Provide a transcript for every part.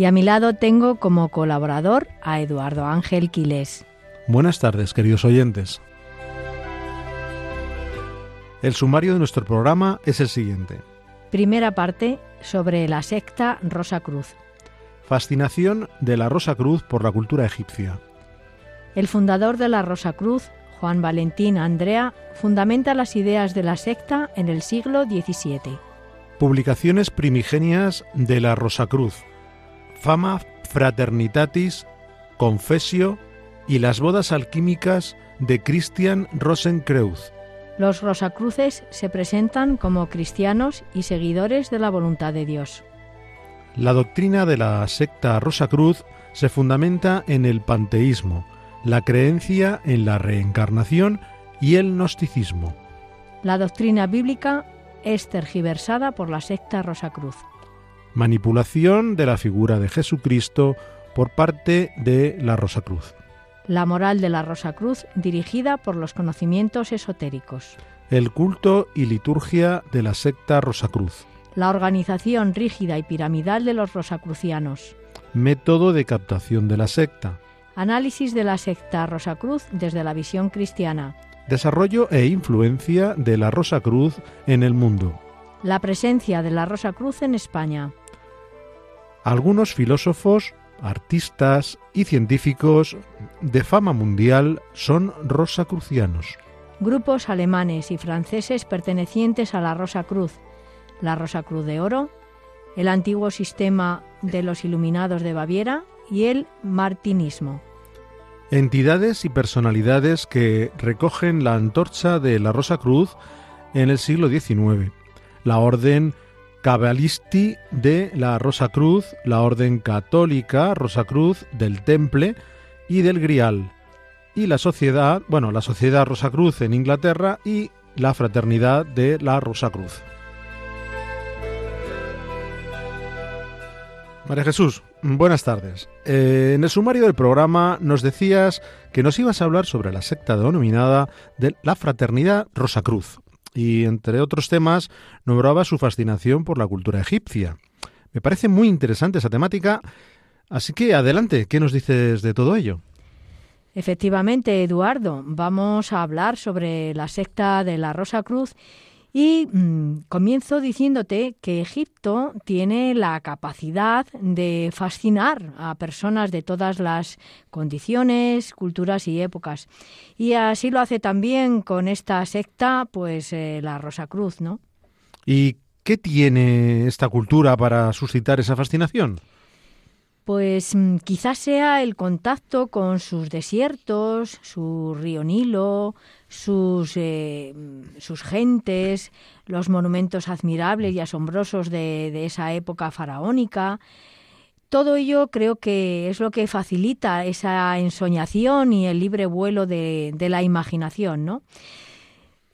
Y a mi lado tengo como colaborador a Eduardo Ángel Quiles. Buenas tardes, queridos oyentes. El sumario de nuestro programa es el siguiente. Primera parte sobre la secta Rosa Cruz. Fascinación de la Rosa Cruz por la cultura egipcia. El fundador de la Rosa Cruz, Juan Valentín Andrea, fundamenta las ideas de la secta en el siglo XVII. Publicaciones primigenias de la Rosa Cruz. Fama Fraternitatis, Confesio y las bodas alquímicas de Christian Rosenkreuz. Los Rosacruces se presentan como cristianos y seguidores de la voluntad de Dios. La doctrina de la secta Rosacruz se fundamenta en el panteísmo, la creencia en la reencarnación y el gnosticismo. La doctrina bíblica es tergiversada por la secta Rosacruz. Manipulación de la figura de Jesucristo por parte de la Rosacruz. La moral de la Rosacruz dirigida por los conocimientos esotéricos. El culto y liturgia de la secta Rosacruz. La organización rígida y piramidal de los rosacrucianos. Método de captación de la secta. Análisis de la secta Rosacruz desde la visión cristiana. Desarrollo e influencia de la Rosacruz en el mundo. La presencia de la Rosacruz en España. Algunos filósofos, artistas y científicos de fama mundial son rosacrucianos. Grupos alemanes y franceses pertenecientes a la Rosa Cruz, la Rosa Cruz de Oro, el antiguo sistema de los Iluminados de Baviera y el martinismo. Entidades y personalidades que recogen la antorcha de la Rosa Cruz en el siglo XIX. La Orden Cabalisti de la Rosa Cruz, la Orden Católica Rosa Cruz del Temple y del Grial. Y la Sociedad, bueno, la Sociedad Rosa Cruz en Inglaterra y la Fraternidad de la Rosa Cruz. María Jesús, buenas tardes. Eh, en el sumario del programa nos decías que nos ibas a hablar sobre la secta denominada de la Fraternidad Rosacruz y, entre otros temas, nombraba su fascinación por la cultura egipcia. Me parece muy interesante esa temática, así que adelante, ¿qué nos dices de todo ello? Efectivamente, Eduardo, vamos a hablar sobre la secta de la Rosa Cruz y mmm, comienzo diciéndote que Egipto tiene la capacidad de fascinar a personas de todas las condiciones, culturas y épocas. Y así lo hace también con esta secta, pues eh, la Rosacruz, ¿no? ¿Y qué tiene esta cultura para suscitar esa fascinación? Pues quizás sea el contacto con sus desiertos, su río Nilo, sus, eh, sus gentes, los monumentos admirables y asombrosos de, de, esa época faraónica. Todo ello creo que es lo que facilita esa ensoñación y el libre vuelo de, de la imaginación, ¿no?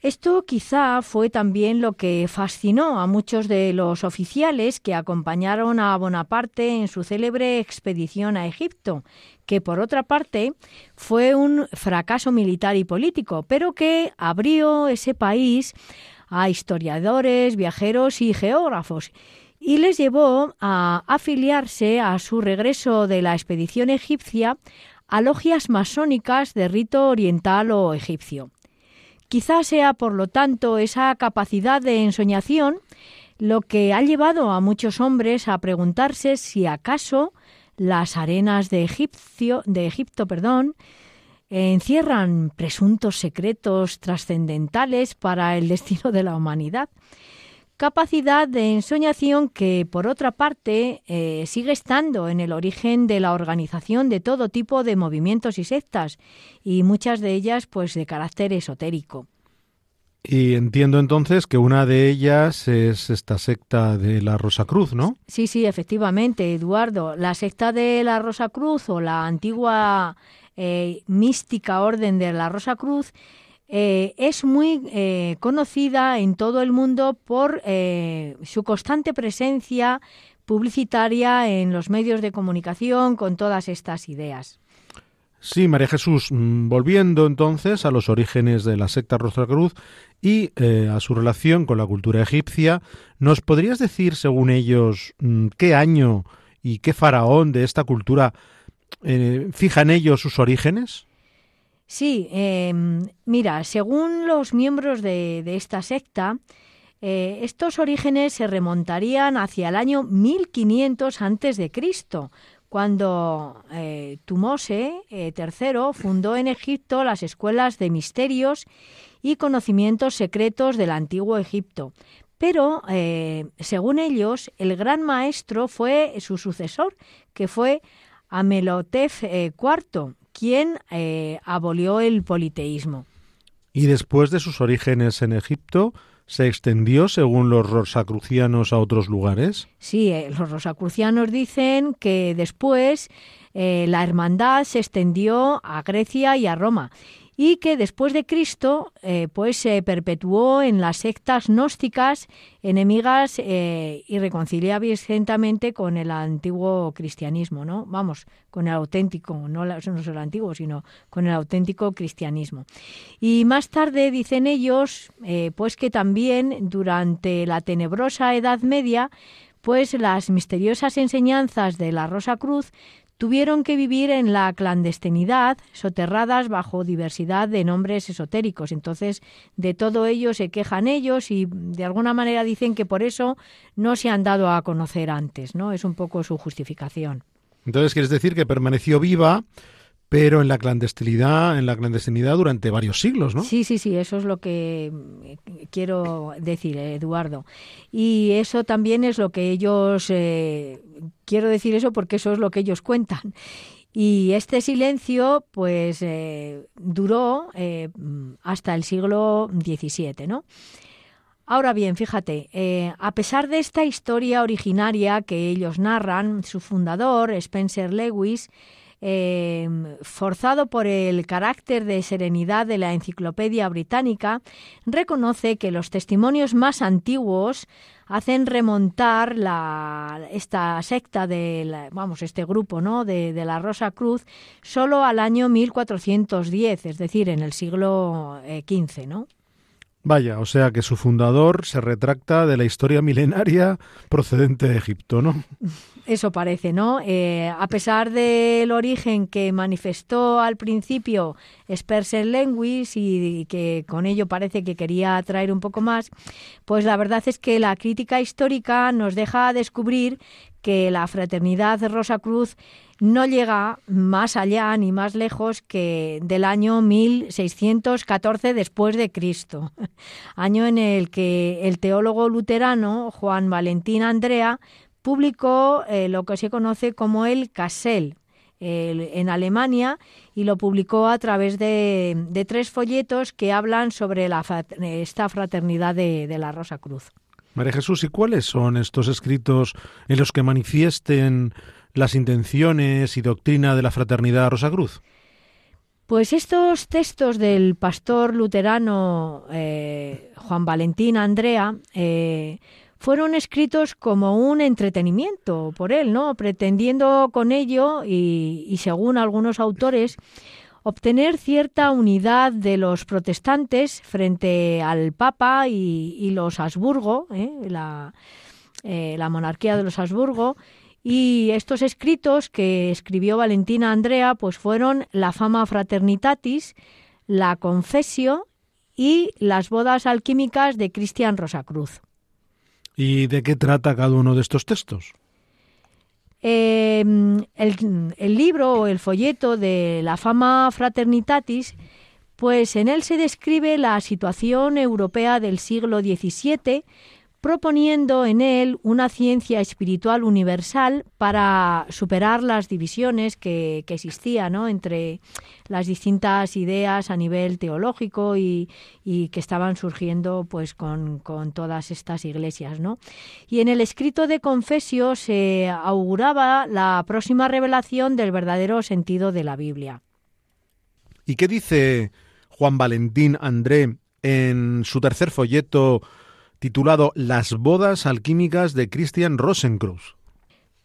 Esto quizá fue también lo que fascinó a muchos de los oficiales que acompañaron a Bonaparte en su célebre expedición a Egipto, que por otra parte fue un fracaso militar y político, pero que abrió ese país a historiadores, viajeros y geógrafos y les llevó a afiliarse a su regreso de la expedición egipcia a logias masónicas de rito oriental o egipcio. Quizás sea, por lo tanto, esa capacidad de ensoñación lo que ha llevado a muchos hombres a preguntarse si acaso las arenas de, de Egipto perdón, encierran presuntos secretos trascendentales para el destino de la humanidad. Capacidad de ensoñación que, por otra parte, eh, sigue estando en el origen de la organización de todo tipo de movimientos y sectas, y muchas de ellas, pues, de carácter esotérico. Y entiendo entonces que una de ellas es esta secta de la Rosa Cruz, ¿no? Sí, sí, efectivamente, Eduardo. La secta de la Rosa Cruz o la antigua eh, mística orden de la Rosa Cruz eh, es muy eh, conocida en todo el mundo por su constante presencia publicitaria en los medios de comunicación con todas estas ideas. Sí, María Jesús, mm, volviendo entonces a los orígenes de la secta Cruz y eh, a su relación con la cultura egipcia, ¿nos podrías decir, según ellos, mm, qué año y qué faraón de esta cultura eh, fijan ellos sus orígenes? Sí, em, mira, según los miembros de, esta secta, eh, estos orígenes se remontarían hacia el año 1500 antes de Cristo, cuando eh, Tumose III eh, fundó en Egipto las escuelas de misterios y conocimientos secretos del antiguo Egipto. Pero, según ellos, el gran maestro fue su sucesor, que fue Amelotef IV, quien abolió el politeísmo. Y después de sus orígenes en Egipto, se extendió, según los rosacrucianos, a otros lugares? Sí, eh, los rosacrucianos dicen que después eh, la hermandad se extendió a Grecia y a Roma y que después de Cristo eh, pues se perpetuó en las sectas gnósticas enemigas eh, irreconciliables con el antiguo cristianismo, ¿no? Vamos, con el auténtico, no, solo el antiguo, sino con el auténtico cristianismo. Y más tarde dicen ellos eh, pues que también durante la tenebrosa Edad Media pues las misteriosas enseñanzas de la Rosa Cruz tuvieron que vivir en la clandestinidad, soterradas bajo diversidad de nombres esotéricos. Entonces, de todo ello se quejan ellos y de alguna manera dicen que por eso no se han dado a conocer antes, ¿no? Es un poco su justificación. Entonces, quieres decir que permaneció viva pero en la clandestinidad, en la clandestinidad durante varios siglos, ¿no? Sí, sí, sí, eso es lo que eh, quiero decir, Eduardo. Y eso también es lo que ellos, eh, quiero decir eso porque eso es lo que ellos cuentan. Y este silencio, pues, eh, duró hasta el siglo XVII, ¿no? Ahora bien, fíjate, a pesar de esta historia originaria que ellos narran, su fundador, Spencer Lewis, Em, forzado por el carácter de serenidad de la Enciclopedia Británica, reconoce que los testimonios más antiguos hacen remontar esta secta de vamos este grupo no de, de, la Rosa Cruz solo al año 1410 es decir en el siglo XV eh, no Vaya, o sea que su fundador se retracta de la historia milenaria procedente de Egipto, ¿no? Eso parece, ¿no? Eh, a pesar del origen que manifestó al principio Spencer Lewis y, que con ello parece que quería atraer un poco más, pues la verdad es que la crítica histórica nos deja descubrir que la fraternidad Rosa Cruz no llega más allá ni más lejos que del año 1614 después de Cristo, año en el que el teólogo luterano Juan Valentín Andrea publicó eh, lo que se conoce como el Kassel en Alemania y lo publicó a través de, tres folletos que hablan sobre la, esta fraternidad de, de la Rosa Cruz. María Jesús, ¿y cuáles son estos escritos en los que manifiesten las intenciones y doctrina de la fraternidad Rosacruz? Pues estos textos del pastor luterano eh, Juan Valentín Andrea eh, fueron escritos como un entretenimiento por él, ¿no? Pretendiendo con ello y, según algunos autores obtener cierta unidad de los protestantes frente al Papa y, los Habsburgo, ¿eh? la, la monarquía de los Habsburgo y estos escritos que escribió Valentina Andrea pues fueron La fama fraternitatis, La confesio y Las bodas alquímicas de Cristian Rosacruz. ¿Y de qué trata cada uno de estos textos? Em, el, el, libro o el folleto de la fama fraternitatis, pues en él se describe la situación europea del siglo XVII proponiendo en él una ciencia espiritual universal para superar las divisiones que, existían entre las distintas ideas a nivel teológico y, que estaban surgiendo pues con, todas estas iglesias. Y en el escrito de Confesio se auguraba la próxima revelación del verdadero sentido de la Biblia. ¿Y qué dice Juan Valentín André en su tercer folleto titulado Las bodas alquímicas de Christian Rosenkreuz.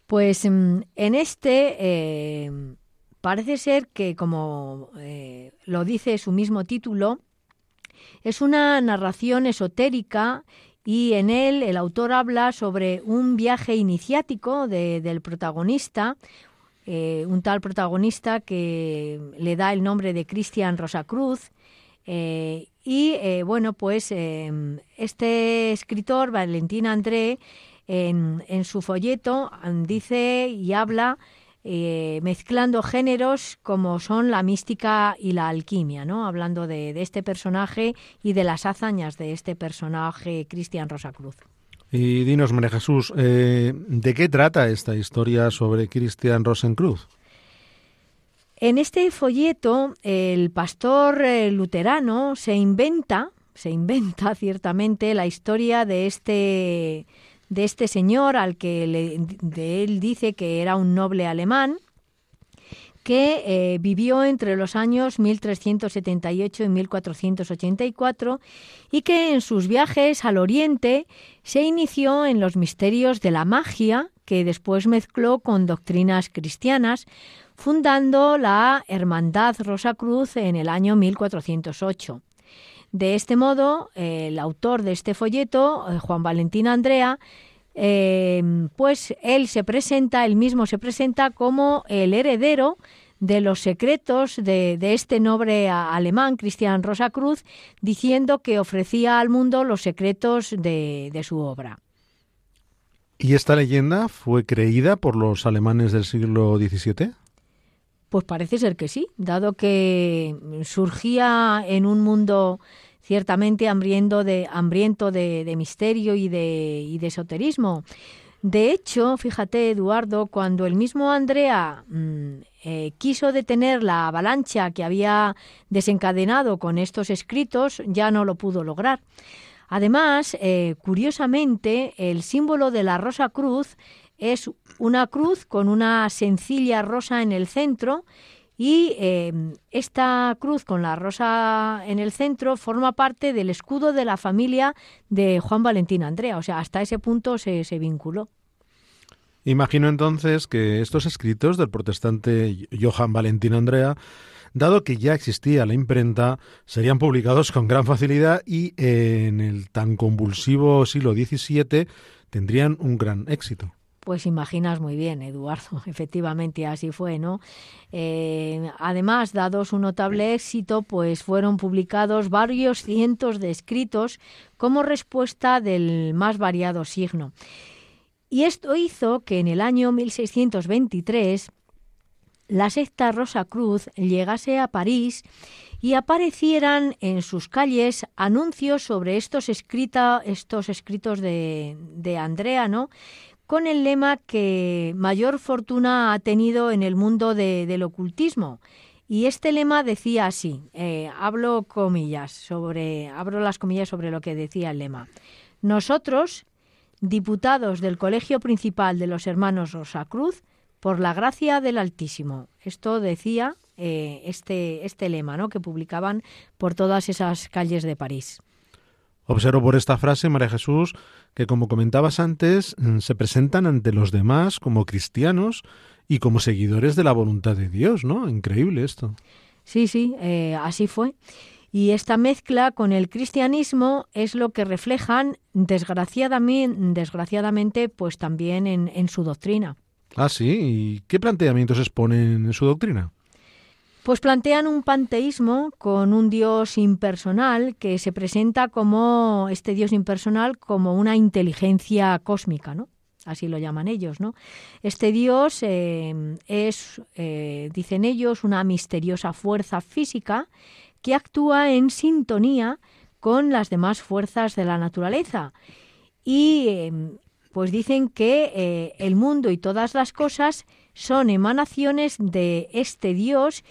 Pues mm, en este eh, parece ser que, como eh, lo dice su mismo título, es una narración esotérica y en él el autor habla sobre un viaje iniciático del protagonista, eh, un tal protagonista que le da el nombre de Christian Rosacruz, eh, y eh, bueno, pues em, este escritor, Valentín André, en, en, su folleto dice y habla eh, mezclando géneros como son la mística y la alquimia, ¿no? Hablando de, de este personaje y de las hazañas de este personaje, Cristian Rosacruz. Y dinos, María Jesús, ¿de qué trata esta historia sobre Cristian Rosencruz? En este folleto, el pastor eh, luterano se inventa, se inventa ciertamente la historia de este, de este señor al que de él dice que era un noble alemán que eh, vivió entre los años 1378 y 1484 y que en sus viajes al Oriente se inició en los misterios de la magia que después mezcló con doctrinas cristianas fundando la Hermandad Rosa Cruz en el año 1408. De este modo, el autor de este folleto, eh, Juan Valentín Andrea, eh, pues él se presenta, él mismo se presenta como el heredero de los secretos de, este noble alemán, Cristian Cruz, diciendo que ofrecía al mundo los secretos de, de su obra. ¿Y esta leyenda fue creída por los alemanes del siglo XVII? Pues parece ser que sí, dado que surgía en un mundo ciertamente hambriento de, hambriento de, misterio y de, esoterismo. De hecho, fíjate, Eduardo, cuando el mismo Andrea mm, eh, quiso detener la avalancha que había desencadenado con estos escritos, ya no lo pudo lograr. Además, eh, curiosamente, el símbolo de la Rosa Cruz es una cruz con una sencilla rosa en el centro y em, esta cruz con la rosa en el centro forma parte del escudo de la familia de Juan Valentín Andrea. O sea, hasta ese punto se, se vinculó. Imagino entonces que estos escritos del protestante Johann Valentín Andrea, dado que ya existía la imprenta, serían publicados con gran facilidad y en el tan convulsivo siglo XVII tendrían un gran éxito. Pues imaginas muy bien, Eduardo, efectivamente así fue, ¿no? Eh, además, dado su notable éxito, pues fueron publicados varios cientos de escritos como respuesta del más variado signo. Y esto hizo que en el año 1623 la secta Rosa Cruz llegase a París y aparecieran en sus calles anuncios sobre estos, estos escritos de, de Andrea, ¿no? Con el lema que mayor fortuna ha tenido en el mundo del ocultismo. Y este lema decía así, eh, hablo comillas sobre, abro las comillas sobre lo que decía el lema. Nosotros, diputados del Colegio Principal de los Hermanos Rosacruz, por la gracia del Altísimo. Esto decía eh, este, este lema ¿no? que publicaban por todas esas calles de París. Observo por esta frase, María Jesús, que como comentabas antes, mm, se presentan ante los demás como cristianos y como seguidores de la voluntad de Dios, ¿no? Increíble esto. Sí, sí, eh, así fue. Y esta mezcla con el cristianismo es lo que reflejan, desgraciadamente, desgraciadamente pues también en, en su doctrina. Ah, sí. ¿Y qué planteamientos exponen en su doctrina? Pues plantean un panteísmo con un dios impersonal que se presenta como este dios impersonal como una inteligencia cósmica, ¿no? Así lo llaman ellos, ¿no? Este dios eh, es, eh, dicen ellos, una misteriosa fuerza física que actúa en sintonía con las demás fuerzas de la naturaleza y em, pues dicen que eh, el mundo y todas las cosas son emanaciones de este Dios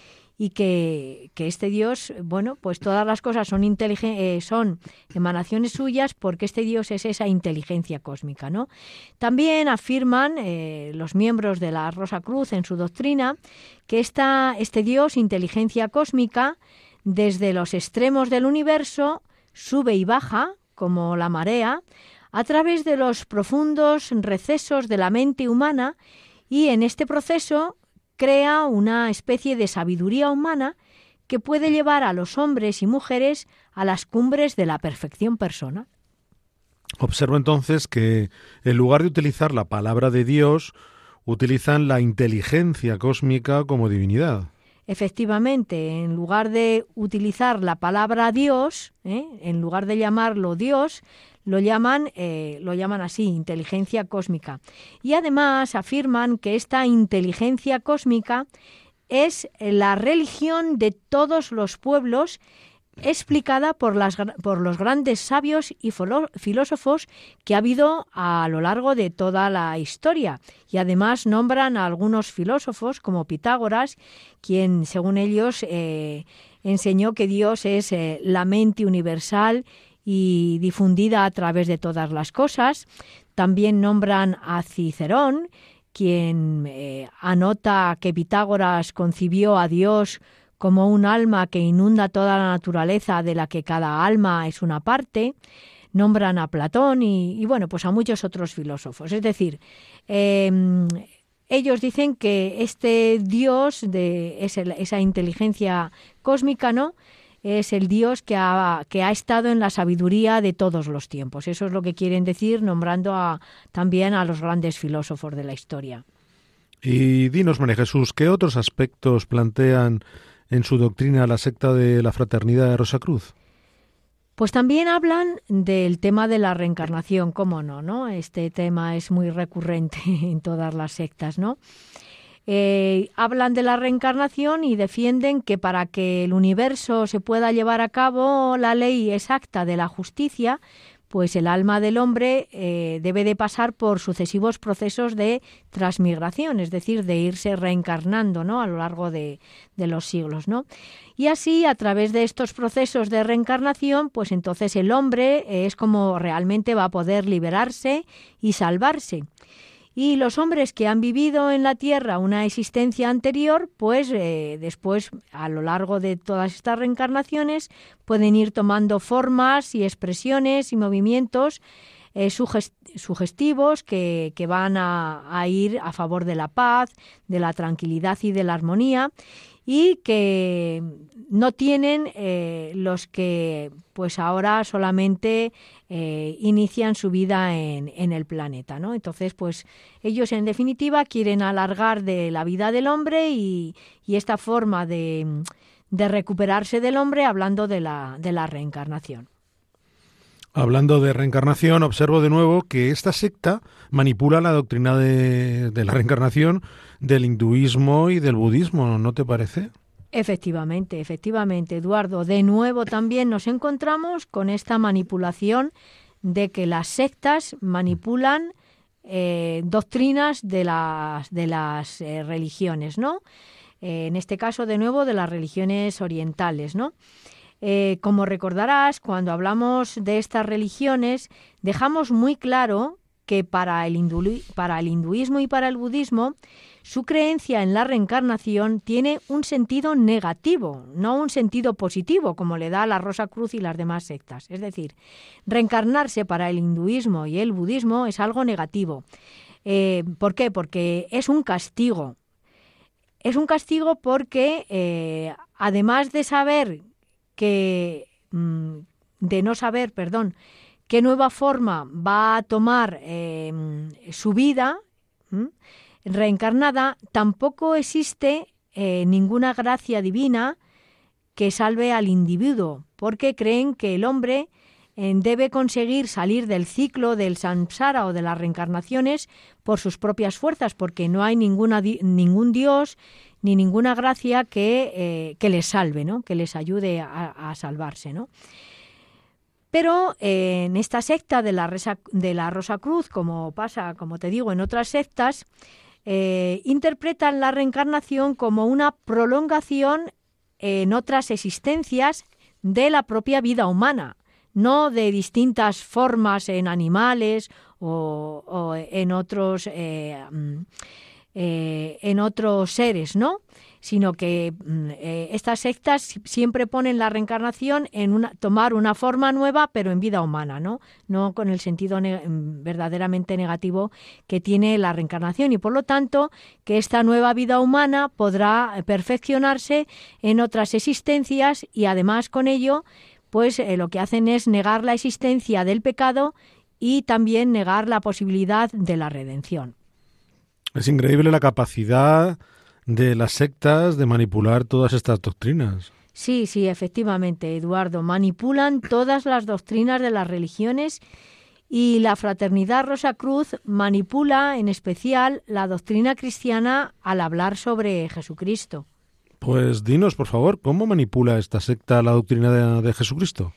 y que, este Dios, bueno, pues todas las cosas son, eh, son emanaciones suyas porque este Dios es esa inteligencia cósmica, ¿no? También afirman eh, los miembros de la Rosa Cruz en su doctrina que esta, este Dios, inteligencia cósmica, desde los extremos del universo, sube y baja, como la marea, a través de los profundos recesos de la mente humana y en este proceso crea una especie de sabiduría humana que puede llevar a los hombres y mujeres a las cumbres de la perfección persona. Observo entonces que en lugar de utilizar la palabra de Dios, utilizan la inteligencia cósmica como divinidad. Efectivamente, en lugar de utilizar la palabra Dios, ¿eh? en lugar de llamarlo Dios, lo llaman, eh, lo llaman así, inteligencia cósmica. Y además afirman que esta inteligencia cósmica es la religión de todos los pueblos explicada por, los grandes sabios y filósofos que ha habido a lo largo de toda la historia. Y además nombran a algunos filósofos como Pitágoras, quien, según ellos, eh, enseñó que Dios es eh, la mente universal y difundida a través de todas las cosas. También nombran a Cicerón, quien eh, anota que Pitágoras concibió a Dios como un alma que inunda toda la naturaleza de la que cada alma es una parte. Nombran a Platón y, bueno, pues a muchos otros filósofos. Es decir, em, ellos dicen que este Dios de esa inteligencia cósmica, ¿no? es el Dios que ha, estado en la sabiduría de todos los tiempos. Eso es lo que quieren decir nombrando a, también a los grandes filósofos de la historia. Y dinos, María Jesús, ¿qué otros aspectos plantean en su doctrina la secta de la Fraternidad de Rosa Cruz? Pues también hablan del tema de la reencarnación, cómo no, ¿no? Este tema es muy recurrente en todas las sectas, ¿no? Eh, hablan de la reencarnación y defienden que para que el universo se pueda llevar a cabo la ley exacta de la justicia, pues el alma del hombre eh, debe de pasar por sucesivos procesos de transmigración, es decir, de irse reencarnando ¿no? a lo largo de, de, los siglos. ¿no? Y así, a través de estos procesos de reencarnación, pues entonces el hombre es como realmente va a poder liberarse y salvarse. Y los hombres que han vivido en la tierra una existencia anterior, pues eh, después, a lo largo de todas estas reencarnaciones, pueden ir tomando formas y expresiones y movimientos eh, sugestivos que, van a, ir a favor de la paz, de la tranquilidad y de la armonía y que no tienen eh, los que pues ahora solamente eh, inician su vida en, en, el planeta, ¿no? Entonces, pues ellos en definitiva quieren alargar de la vida del hombre y, y esta forma de, de, recuperarse del hombre hablando de la, de la reencarnación. Hablando de reencarnación, observo de nuevo que esta secta manipula la doctrina de, de la reencarnación del hinduismo y del budismo, ¿no te parece? Efectivamente, efectivamente, Eduardo. De nuevo también nos encontramos con esta manipulación de que las sectas manipulan eh, doctrinas de las, de las eh, religiones, ¿no? Eh, en este caso, de nuevo, de las religiones orientales, ¿no? como recordarás, cuando hablamos de estas religiones, dejamos muy claro que para el, para el hinduismo y para el budismo, su creencia en la reencarnación tiene un sentido negativo, no un sentido positivo, como le da la Rosa Cruz y las demás sectas. Es decir, reencarnarse para el hinduismo y el budismo es algo negativo. Eh, ¿Por qué? Porque es un castigo. Es un castigo porque, eh, además de saber que. Mm, de no saber, perdón, qué nueva forma va a tomar eh, su vida, reencarnada, tampoco existe eh, ninguna gracia divina que salve al individuo, porque creen que el hombre eh, debe conseguir salir del ciclo del samsara o de las reencarnaciones por sus propias fuerzas, porque no hay ninguna, ningún Dios ni ninguna gracia que, eh, que les salve, ¿no? que les ayude a, salvarse. ¿no? Pero en esta secta de la, de la Rosa Cruz, como pasa, como te digo, en otras sectas, eh, interpretan la reencarnación como una prolongación en otras existencias de la propia vida humana, no de distintas formas en animales o, en otros eh, mm, en otros seres, ¿no? Sino que mm, eh, estas sectas siempre ponen la reencarnación en una, tomar una forma nueva, pero en vida humana, ¿no? No con el sentido mm, verdaderamente negativo que tiene la reencarnación y por lo tanto que esta nueva vida humana podrá perfeccionarse en otras existencias y además con ello pues eh, lo que hacen es negar la existencia del pecado y también negar la posibilidad de la redención. Es increíble la capacidad de las sectas de manipular todas estas doctrinas. Sí, sí, efectivamente, Eduardo. Manipulan todas las doctrinas de las religiones y la Fraternidad Rosa Cruz manipula en especial la doctrina cristiana al hablar sobre Jesucristo. Pues dinos, por favor, ¿cómo manipula esta secta la doctrina de, Jesucristo?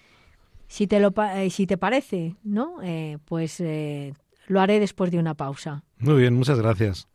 Si te, lo, eh, si te parece, ¿no? Eh, pues eh, lo haré después de una pausa. Muy bien, muchas gracias.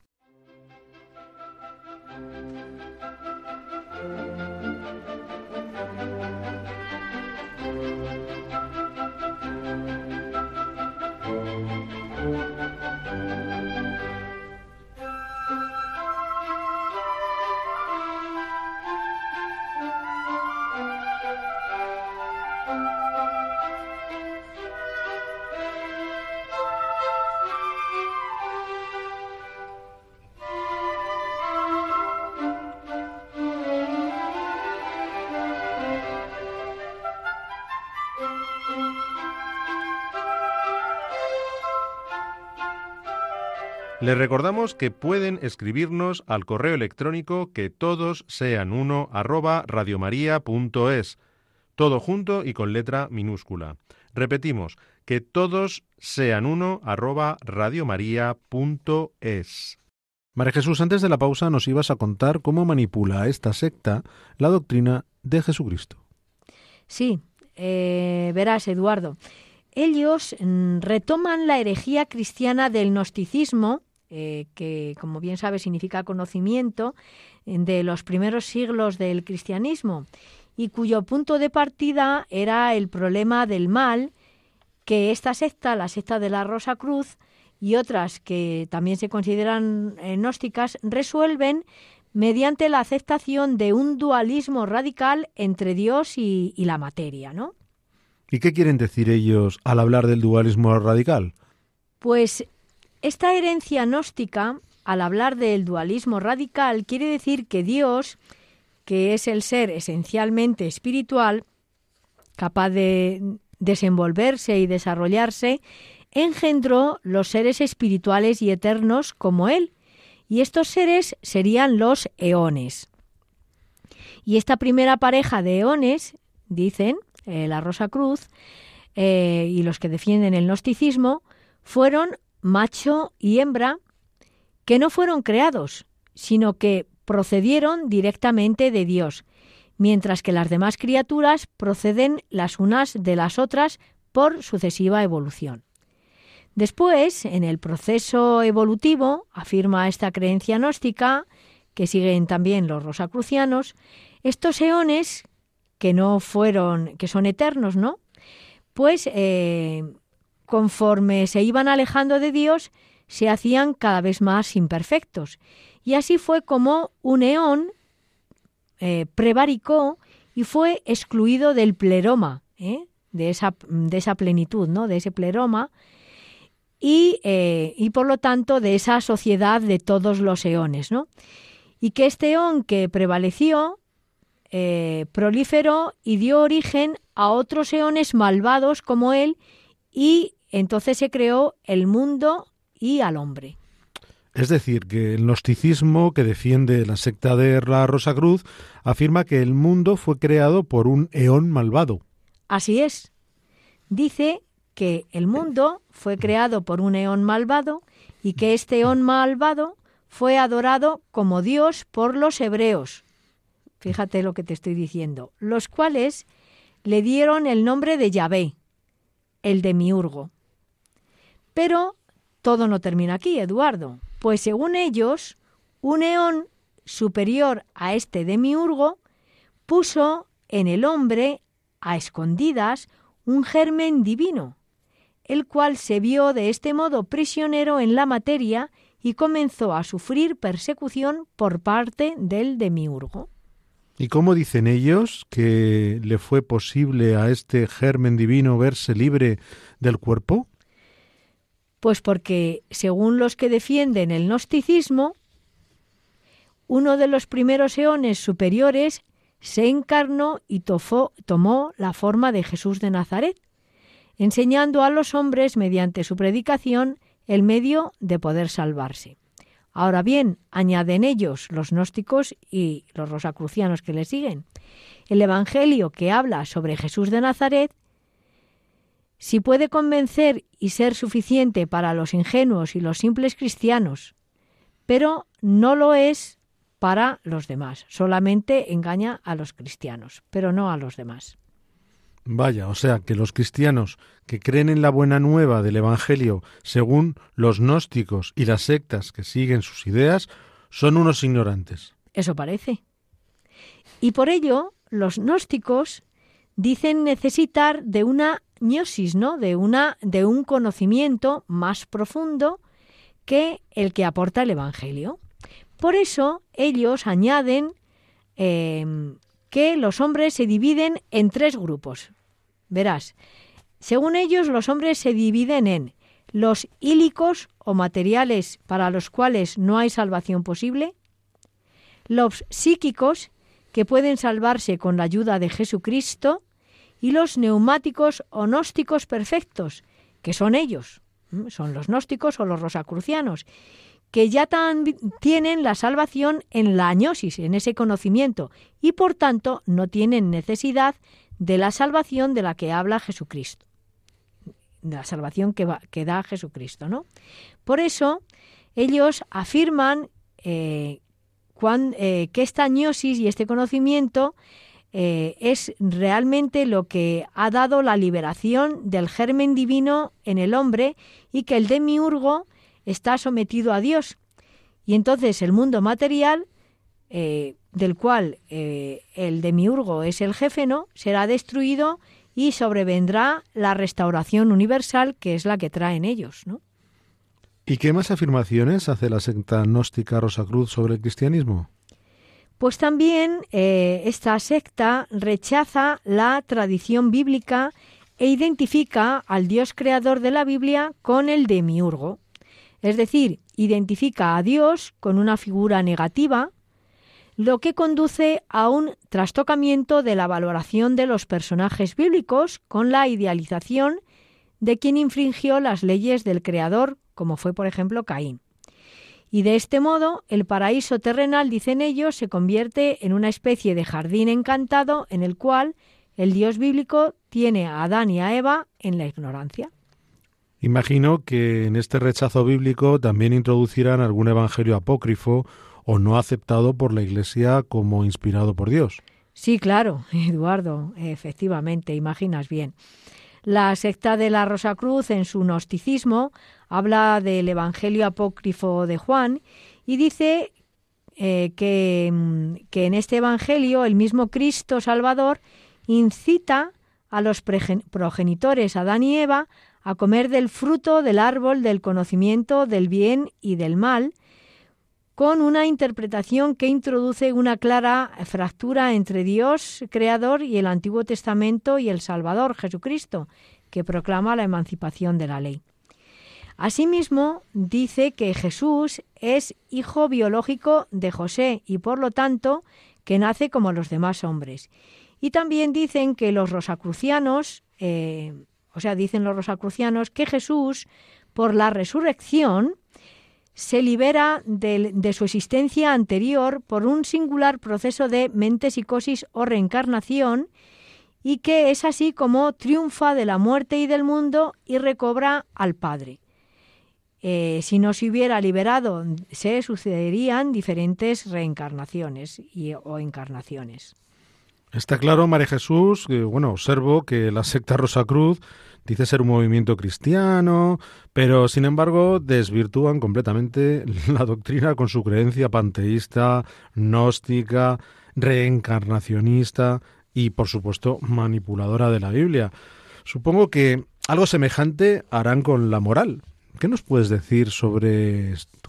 Les recordamos que pueden escribirnos al correo electrónico que todos sean uno arroba radiomaria.es, todo junto y con letra minúscula. Repetimos, que todos sean uno arroba radiomaria.es. María Jesús, antes de la pausa nos ibas a contar cómo manipula esta secta la doctrina de Jesucristo. Sí, eh, verás, Eduardo. Ellos mm, retoman la herejía cristiana del gnosticismo eh, que, como bien sabe, significa conocimiento eh, de los primeros siglos del cristianismo y cuyo punto de partida era el problema del mal que esta secta, la secta de la Rosa Cruz y otras que también se consideran eh, gnósticas, resuelven mediante la aceptación de un dualismo radical entre Dios y, y la materia, ¿no? ¿Y qué quieren decir ellos al hablar del dualismo radical? Pues esta herencia gnóstica, al hablar del dualismo radical, quiere decir que Dios, que es el ser esencialmente espiritual, capaz de desenvolverse y desarrollarse, engendró los seres espirituales y eternos como Él, y estos seres serían los eones. Y esta primera pareja de eones, dicen eh, la Rosa Cruz eh, y los que defienden el gnosticismo, fueron macho y hembra, que no fueron creados, sino que procedieron directamente de Dios, mientras que las demás criaturas proceden las unas de las otras por sucesiva evolución. Después, en el proceso evolutivo, afirma esta creencia gnóstica, que siguen también los rosacrucianos, estos eones, que no fueron, que son eternos, ¿no? Pues eh, conforme se iban alejando de Dios, se hacían cada vez más imperfectos. Y así fue como un eón eh, prevaricó y fue excluido del pleroma, ¿eh? de, esa, de, esa, plenitud, ¿no? de ese pleroma, y, eh, y, por lo tanto de esa sociedad de todos los eones. ¿no? Y que este eón que prevaleció proliferó y dio origen a otros eones malvados como él y entonces se creó el mundo y al hombre. Es decir, que el gnosticismo que defiende la secta de la Rosa Cruz afirma que el mundo fue creado por un eón malvado. Así es. Dice que el mundo fue creado por un eón malvado y que este eón malvado fue adorado como Dios por los hebreos. Fíjate lo que te estoy diciendo, los cuales le dieron el nombre de Yahvé, el demiurgo. Pero todo no termina aquí, Eduardo, pues según ellos, un eón superior a este demiurgo puso en el hombre, a escondidas, un germen divino, el cual se vio de este modo prisionero en la materia y comenzó a sufrir persecución por parte del demiurgo. ¿Y cómo dicen ellos que le fue posible a este germen divino verse libre del cuerpo? Pues porque, según los que defienden el gnosticismo, uno de los primeros eones superiores se encarnó y tomó la forma de Jesús de Nazaret, enseñando a los hombres mediante su predicación el medio de poder salvarse. Ahora bien, añaden ellos, los gnósticos y los rosacrucianos que le siguen, el Evangelio que habla sobre Jesús de Nazaret, si puede convencer y ser suficiente para los ingenuos y los simples cristianos, pero no lo es para los demás. Solamente engaña a los cristianos, pero no a los demás. Vaya, o sea que los cristianos que creen en la buena nueva del Evangelio según los gnósticos y las sectas que siguen sus ideas son unos ignorantes. Eso parece. Y por ello los gnósticos dicen necesitar de una gnosis, ¿no? De una de un conocimiento más profundo que el que aporta el Evangelio. Por eso ellos añaden em, que los hombres se dividen en tres grupos. Verás, según ellos los hombres se dividen en los ílicos o materiales para los cuales no hay salvación posible, los psíquicos que pueden salvarse con la ayuda de Jesucristo y los neumáticos o gnósticos perfectos, que son ellos, son los gnósticos o los rosacrucianos, que ya tienen la salvación en la añosis, en ese conocimiento, y por tanto no tienen necesidad de la salvación de la que habla Jesucristo, de la salvación que, que da Jesucristo, ¿no? Por eso ellos afirman eh, eh, que esta añosis y este conocimiento eh, es realmente lo que ha dado la liberación del germen divino en el hombre y que el demiurgo está sometido a Dios. Y entonces el mundo material, eh, del cual eh, el demiurgo es el jefe, ¿no? será destruido y sobrevendrá la restauración universal, que es la que traen ellos. ¿no? ¿Y qué más afirmaciones hace la secta gnóstica Rosacruz sobre el cristianismo? Pues también eh, esta secta rechaza la tradición bíblica e identifica al Dios creador de la Biblia con el demiurgo. Es decir, identifica a Dios con una figura negativa, lo que conduce a un trastocamiento de la valoración de los personajes bíblicos con la idealización de quien infringió las leyes del Creador, como fue por ejemplo Caín. Y de este modo, el paraíso terrenal, dicen ellos, se convierte en una especie de jardín encantado en el cual el Dios bíblico tiene a Adán y a Eva en la ignorancia. Imagino que en este rechazo bíblico también introducirán algún evangelio apócrifo o no aceptado por la Iglesia como inspirado por Dios. Sí, claro, Eduardo, efectivamente, imaginas bien. La secta de la Rosa Cruz en su gnosticismo habla del Evangelio apócrifo de Juan y dice eh, que, mm, que en este Evangelio el mismo Cristo Salvador incita a los progenitores Adán y Eva a comer del fruto del árbol del conocimiento del bien y del mal, con una interpretación que introduce una clara fractura entre Dios creador y el Antiguo Testamento y el Salvador Jesucristo, que proclama la emancipación de la ley. Asimismo, dice que Jesús es hijo biológico de José y por lo tanto que nace como los demás hombres. Y también dicen que los rosacrucianos eh, o sea, dicen los rosacrucianos, que Jesús, por la resurrección, se libera de, de, su existencia anterior por un singular proceso de mentesicosis o reencarnación y que es así como triunfa de la muerte y del mundo y recobra al Padre. Eh, si no se hubiera liberado, se sucederían diferentes reencarnaciones o encarnaciones. Está claro, María Jesús, bueno, observo que la secta Rosa Cruz dice ser un movimiento cristiano, pero sin embargo desvirtúan completamente la doctrina con su creencia panteísta, gnóstica, reencarnacionista y, por supuesto, manipuladora de la Biblia. Supongo que algo semejante harán con la moral. ¿Qué nos puedes decir sobre esto?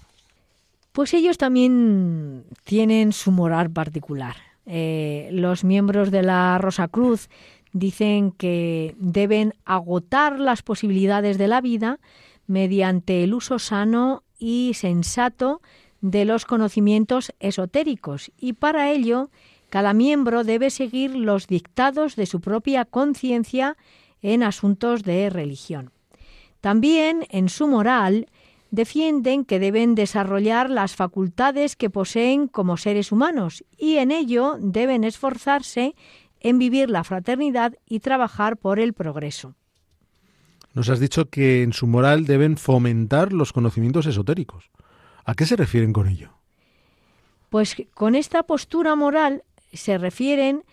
Pues ellos también tienen su moral particular. Eh, los miembros de la Rosa Cruz dicen que deben agotar las posibilidades de la vida mediante el uso sano y sensato de los conocimientos esotéricos y para ello cada miembro debe seguir los dictados de su propia conciencia en asuntos de religión. También en su moral defienden que deben desarrollar las facultades que poseen como seres humanos y en ello deben esforzarse en vivir la fraternidad y trabajar por el progreso. Nos has dicho que en su moral deben fomentar los conocimientos esotéricos. ¿A qué se refieren con ello? Pues con esta postura moral se refieren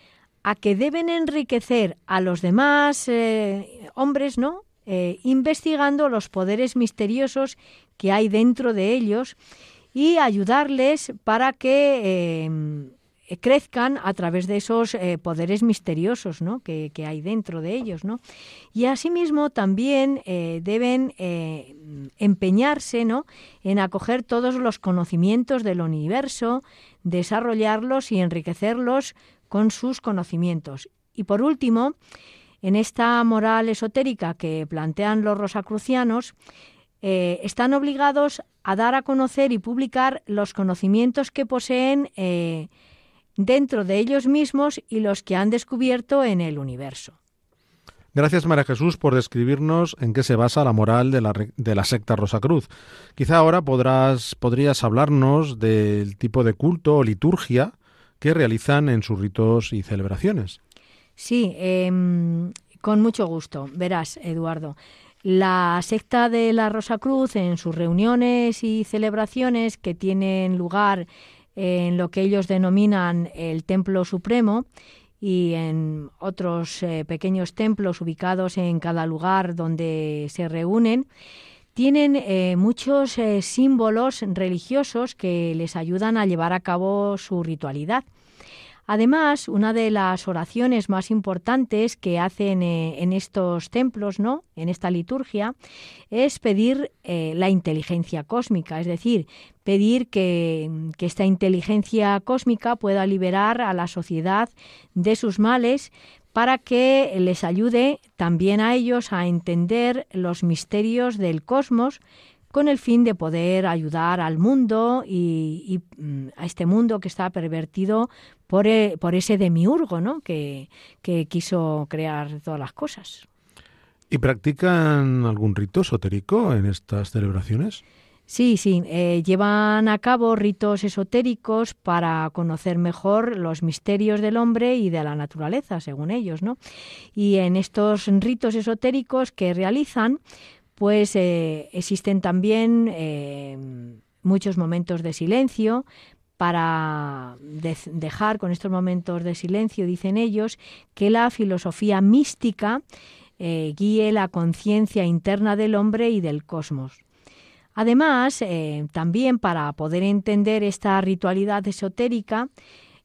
a que deben enriquecer a los demás eh, hombres, ¿no? Eh, investigando los poderes misteriosos que hay dentro de ellos y ayudarles para que eh, crezcan a través de esos eh, poderes misteriosos ¿no? que, hay dentro de ellos. ¿no? Y asimismo también deben empeñarse ¿no? en acoger todos los conocimientos del universo, desarrollarlos y enriquecerlos con sus conocimientos. Y por último, en esta moral esotérica que plantean los rosacrucianos, están obligados a dar a conocer y publicar los conocimientos que poseen dentro de ellos mismos y los que han descubierto en el universo. Gracias, María Jesús, por describirnos en qué se basa la moral de la, de la secta Rosacruz. Quizá ahora podrás, podrías hablarnos del tipo de culto o liturgia que realizan en sus ritos y celebraciones. Sí, em, con mucho gusto. Verás, Eduardo. La secta de la Rosacruz, en sus reuniones y celebraciones que tienen lugar en lo que ellos denominan el Templo Supremo y en otros eh, pequeños templos ubicados en cada lugar donde se reúnen, tienen eh, muchos eh, símbolos religiosos que les ayudan a llevar a cabo su ritualidad. Además, una de las oraciones más importantes que hacen eh, en estos templos, ¿no? En esta liturgia, es pedir eh, la inteligencia cósmica, es decir, pedir que, esta inteligencia cósmica pueda liberar a la sociedad de sus males para que les ayude también a ellos a entender los misterios del cosmos con el fin de poder ayudar al mundo y, mm, a este mundo que está pervertido por, e, por ese demiurgo ¿no? que, que quiso crear todas las cosas. ¿Y practican algún rito esotérico en estas celebraciones? Sí, sí, eh, llevan a cabo ritos esotéricos para conocer mejor los misterios del hombre y de la naturaleza, según ellos, ¿no? Y en estos ritos esotéricos que realizan, pues eh, existen también eh, muchos momentos de silencio para dejar con estos momentos de silencio, dicen ellos, que la filosofía mística eh, guíe la conciencia interna del hombre y del cosmos. Además, también para poder entender esta ritualidad esotérica,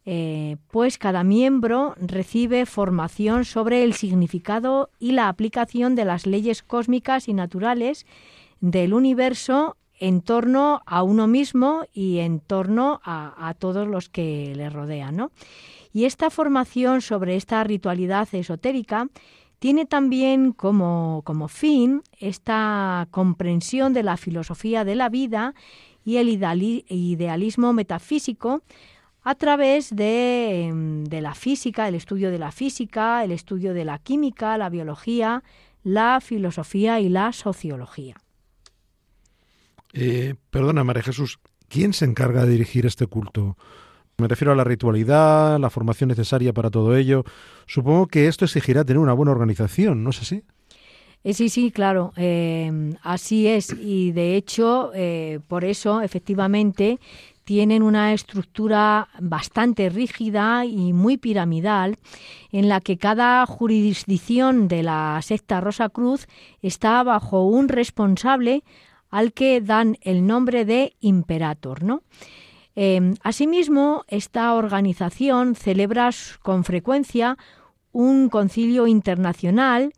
eh, pues cada miembro recibe formación sobre el significado y la aplicación de las leyes cósmicas y naturales del universo en torno a uno mismo y en torno a, todos los que le rodean. Y esta formación sobre esta ritualidad esotérica tiene también como, como fin esta comprensión de la filosofía de la vida y el idealismo metafísico a través em, de, la física, el estudio de la física, el estudio de la química, la biología, la filosofía y la sociología. Eh, perdona, María Jesús, ¿quién se encarga de dirigir este culto? Me refiero a la ritualidad, la formación necesaria para todo ello. Supongo que esto exigirá tener una buena organización, ¿no es así? Eh, sí, sí, claro, em, así es. Y de hecho, eh, por eso, efectivamente, tienen una estructura bastante rígida y muy piramidal, en la que cada jurisdicción de la secta Rosa Cruz está bajo un responsable al que dan el nombre de imperator, ¿no? Em, asimismo, esta organización celebra con frecuencia un concilio internacional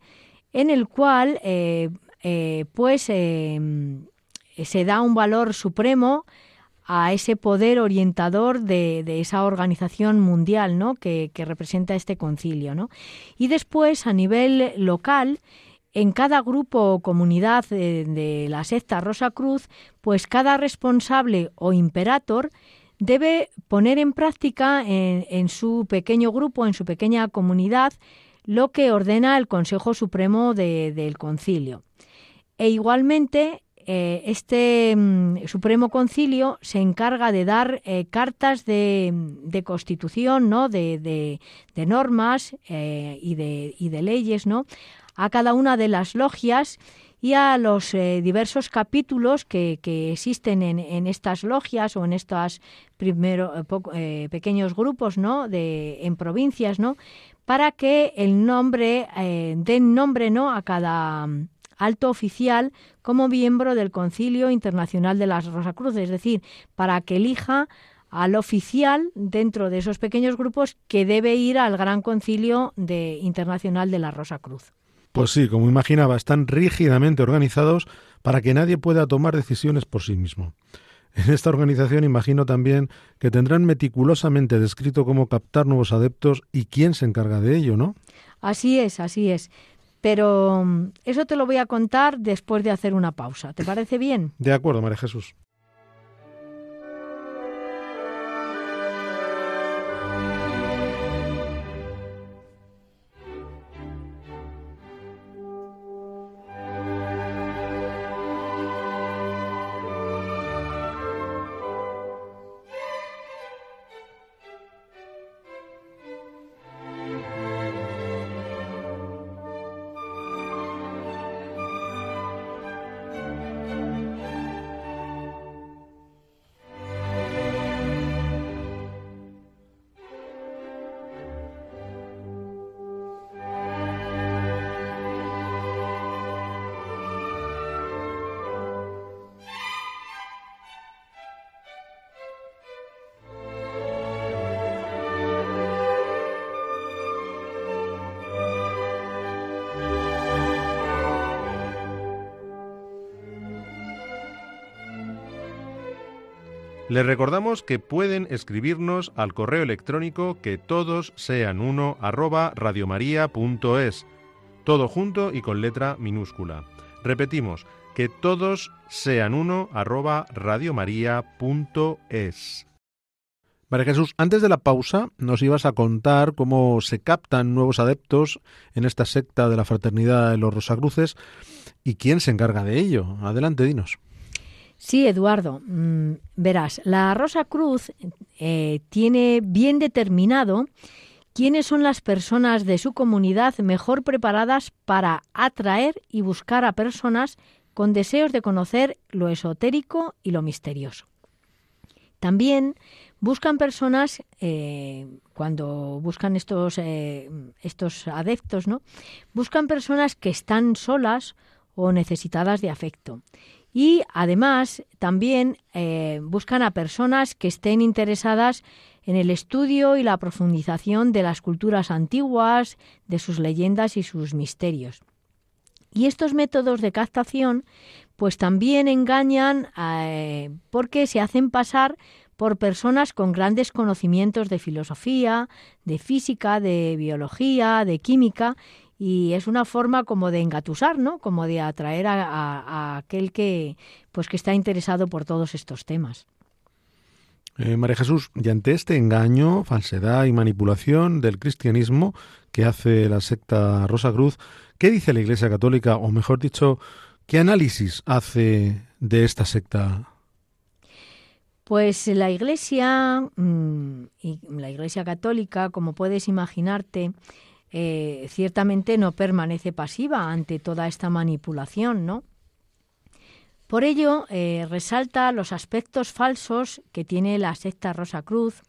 en el cual eh, eh, pues em, se da un valor supremo a ese poder orientador de, esa organización mundial ¿no? que, representa este concilio. ¿no? Y después, a nivel local, en cada grupo o comunidad de, la secta Rosa Cruz, pues cada responsable o imperator debe poner en práctica en, su pequeño grupo, en su pequeña comunidad, lo que ordena el Consejo Supremo del Concilio. E igualmente, eh, este mm, Supremo Concilio se encarga de dar eh, cartas de, constitución, ¿no? de, normas eh, y, de, leyes, ¿no? A cada una de las logias y a los eh, diversos capítulos que, existen en, estas logias o en estos primero, eh, eh, pequeños grupos ¿no? de, en provincias, ¿no? para que el nombre den nombre ¿no? a cada mm, alto oficial como miembro del Concilio Internacional de las Rosacruces, es decir, para que elija al oficial dentro de esos pequeños grupos que debe ir al Gran Concilio de, Internacional de la Rosa Cruz. Pues sí, como imaginaba, están rígidamente organizados para que nadie pueda tomar decisiones por sí mismo. En esta organización imagino también que tendrán meticulosamente descrito cómo captar nuevos adeptos y quién se encarga de ello, ¿no? Así es, así es. Pero mm, eso te lo voy a contar después de hacer una pausa. ¿Te parece bien? De acuerdo, María Jesús. Les recordamos que pueden escribirnos al correo electrónico que todos sean uno arroba radiomaria.es, todo junto y con letra minúscula. Repetimos, que todos sean uno arroba radiomaria.es. María Jesús, antes de la pausa nos ibas a contar cómo se captan nuevos adeptos en esta secta de la Fraternidad de los Rosacruces y quién se encarga de ello. Adelante, dinos. Sí, Eduardo. Mm, verás, la Rosa Cruz eh, tiene bien determinado quiénes son las personas de su comunidad mejor preparadas para atraer y buscar a personas con deseos de conocer lo esotérico y lo misterioso. También buscan personas, eh, cuando buscan estos, eh, estos adeptos, ¿no? Buscan personas que están solas o necesitadas de afecto y además también eh, buscan a personas que estén interesadas en el estudio y la profundización de las culturas antiguas, de sus leyendas y sus misterios. Y estos métodos de captación pues también engañan eh, porque se hacen pasar por personas con grandes conocimientos de filosofía, de física, de biología, de química y es una forma como de engatusar, ¿no? Como de atraer a, aquel que, pues, que está interesado por todos estos temas. Eh, María Jesús, y ante este engaño, falsedad y manipulación del cristianismo que hace la secta Rosa Cruz, ¿qué dice la Iglesia Católica, o mejor dicho, qué análisis hace de esta secta? Pues la Iglesia, mm, y la Iglesia Católica, como puedes imaginarte, eh, ciertamente no permanece pasiva ante toda esta manipulación, ¿no? Por ello, eh, resalta los aspectos falsos que tiene la secta Rosa Cruz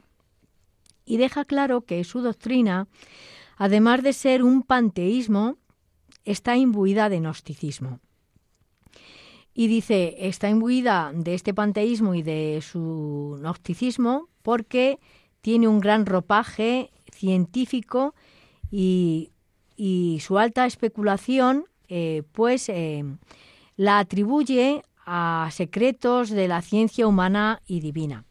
y deja claro que su doctrina, además de ser un panteísmo, está imbuida de gnosticismo. Y dice, está imbuida de este panteísmo y de su gnosticismo porque tiene un gran ropaje científico y, su alta especulación, eh, pues eh, la atribuye a secretos de la ciencia humana y divina.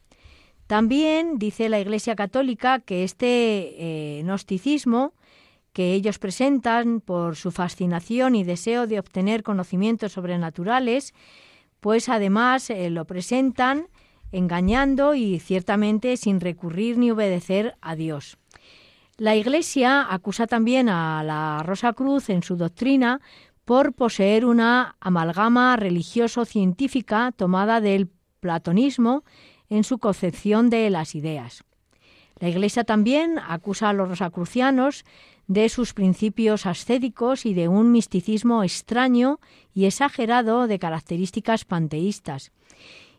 También dice la Iglesia Católica que este eh, gnosticismo que ellos presentan por su fascinación y deseo de obtener conocimientos sobrenaturales, pues además eh, lo presentan engañando y ciertamente sin recurrir ni obedecer a Dios. La Iglesia acusa también a la Rosa Cruz en su doctrina por poseer una amalgama religioso-científica tomada del platonismo en su concepción de las ideas. La Iglesia también acusa a los rosacrucianos de sus principios ascéticos y de un misticismo extraño y exagerado de características panteístas.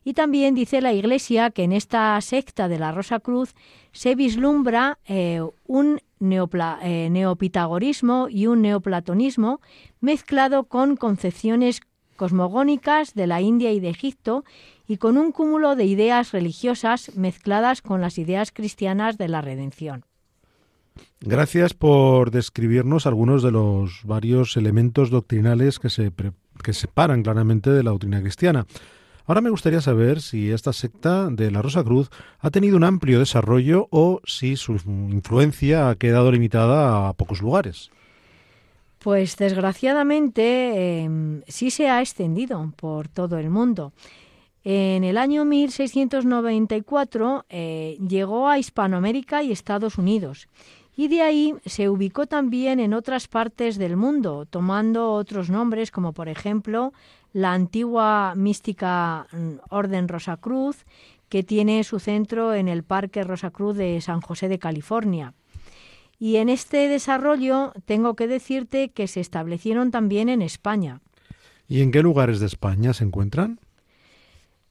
Y también dice la Iglesia que en esta secta de la Rosa Cruz se vislumbra eh, un eh, neopitagorismo y un neoplatonismo mezclado con concepciones cosmogónicas de la India y de Egipto y con un cúmulo de ideas religiosas mezcladas con las ideas cristianas de la redención. Gracias por describirnos algunos de los varios elementos doctrinales que se que separan claramente de la doctrina cristiana. Ahora me gustaría saber si esta secta de la Rosa Cruz ha tenido un amplio desarrollo o si su influencia ha quedado limitada a pocos lugares. Pues desgraciadamente em, sí se ha extendido por todo el mundo. En el año 1694 eh, llegó a Hispanoamérica y Estados Unidos y de ahí se ubicó también en otras partes del mundo, tomando otros nombres como por ejemplo la antigua mística mm, Orden Rosacruz, que tiene su centro en el Parque Rosacruz de San José de California. Y en este desarrollo tengo que decirte que se establecieron también en España. ¿Y en qué lugares de España se encuentran?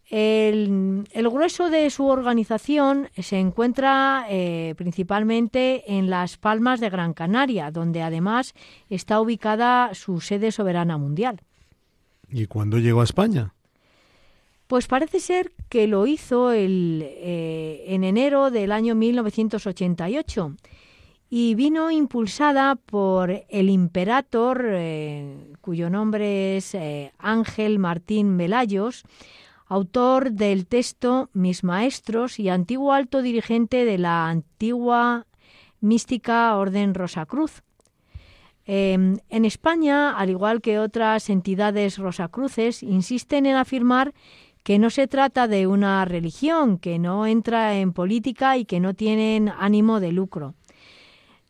El, grueso de su organización se encuentra eh, principalmente en las Palmas de Gran Canaria, donde además está ubicada su sede soberana mundial. ¿Y cuándo llegó a España? Pues parece ser que lo hizo el, eh, en enero del año 1988 y vino impulsada por el imperator, eh, cuyo nombre es eh, Ángel Martín Velayos, autor del texto Mis Maestros y antiguo alto dirigente de la antigua mística Orden Rosacruz. Em, en España, al igual que otras entidades rosacruces, insisten en afirmar que no se trata de una religión, que no entra en política y que no tienen ánimo de lucro.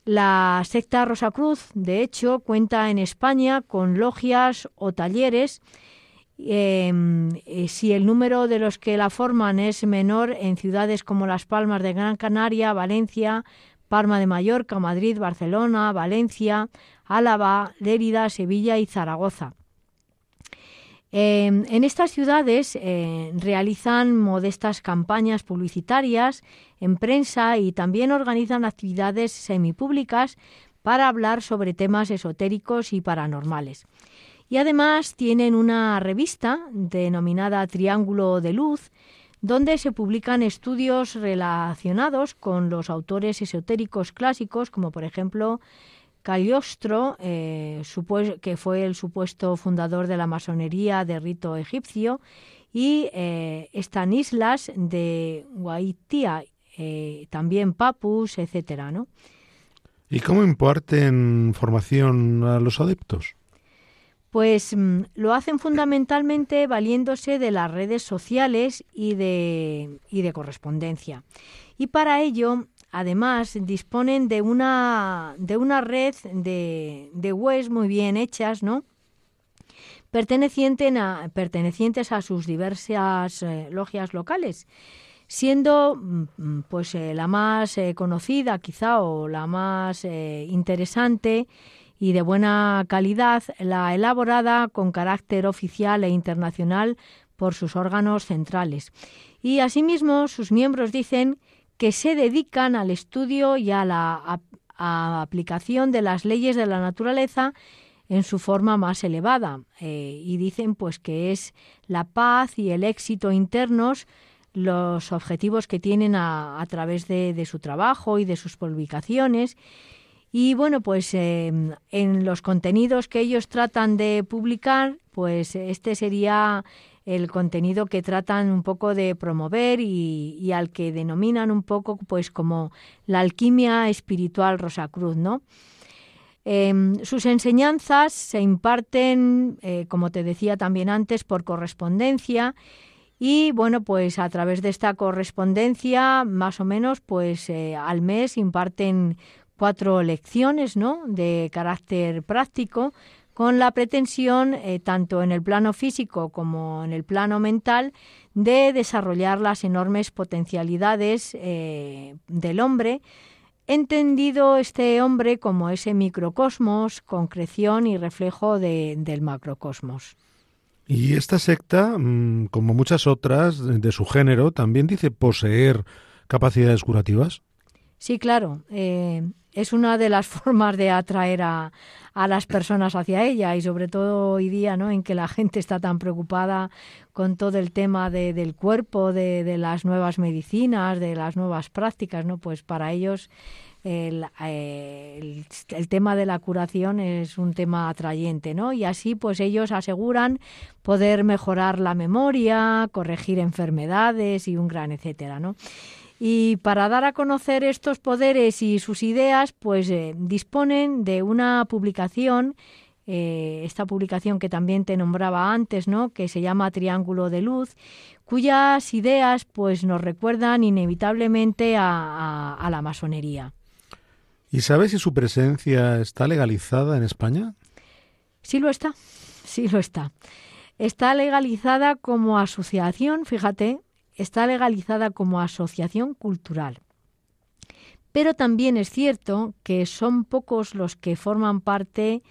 La secta Rosacruz, de hecho, cuenta en España con logias o talleres. Em, eh, si el número de los que la forman es menor en ciudades como Las Palmas de Gran Canaria, Valencia, Parma de Mallorca, Madrid, Barcelona, Valencia, Álava, Lérida, Sevilla y Zaragoza. Em, en estas ciudades eh, realizan modestas campañas publicitarias en prensa y también organizan actividades semipúblicas para hablar sobre temas esotéricos y paranormales. Y además tienen una revista denominada Triángulo de Luz, donde se publican estudios relacionados con los autores esotéricos clásicos, como por ejemplo Cagliostro, eh, que fue el supuesto fundador de la masonería de rito egipcio, y eh, Stanislas de Guaitia, eh, también Papus, etcétera, ¿no? ¿Y cómo imparten formación a los adeptos? Pues mm, lo hacen fundamentalmente valiéndose de las redes sociales y de, y de correspondencia. Y para ello además disponen de una, de una red de, de webs muy bien hechas, ¿no? Pertenecientes a, pertenecientes a sus diversas eh, logias locales, siendo mm, pues eh, la más eh, conocida quizá o la más interesante y de buena calidad, la elaborada con carácter oficial e internacional por sus órganos centrales. Y asimismo, sus miembros dicen que se dedican al estudio y a la aplicación de las leyes de la naturaleza en su forma más elevada eh, y dicen pues que es la paz y el éxito internos los objetivos que tienen a, través de, su trabajo y de sus publicaciones y bueno pues em, en los contenidos que ellos tratan de publicar pues este sería el contenido que tratan un poco de promover y, al que denominan un poco pues como la alquimia espiritual Rosacruz, ¿no? Em, sus enseñanzas se imparten, eh, como te decía también antes, por correspondencia y bueno, pues a través de esta correspondencia, más o menos, pues eh, al mes imparten cuatro lecciones, ¿no? De carácter práctico, con la pretensión, eh, tanto en el plano físico como en el plano mental, de desarrollar las enormes potencialidades del hombre entendido este hombre como ese microcosmos, concreción y reflejo del macrocosmos. Y esta secta, mm, como muchas otras de su género, también dice poseer capacidades curativas. Sí, claro. Eh, es una de las formas de atraer a, a, las personas hacia ella y sobre todo hoy día, ¿no? En que la gente está tan preocupada con todo el tema de, del cuerpo, de, de, las nuevas medicinas, de las nuevas prácticas, ¿no? Pues para ellos el, eh, el, tema de la curación es un tema atrayente, ¿no? Y así, pues ellos aseguran poder mejorar la memoria, corregir enfermedades y un gran etcétera, ¿no? Y para dar a conocer estos poderes y sus ideas, pues eh, disponen de una publicación, eh, esta publicación que también te nombraba antes, ¿no? que se llama Triángulo de Luz, cuyas ideas pues nos recuerdan inevitablemente a, a la masonería. ¿Y sabes si su presencia está legalizada en España? Sí lo está, sí lo está. Está legalizada como asociación, fíjate, está legalizada como asociación cultural. Pero también es cierto que son pocos los que forman parte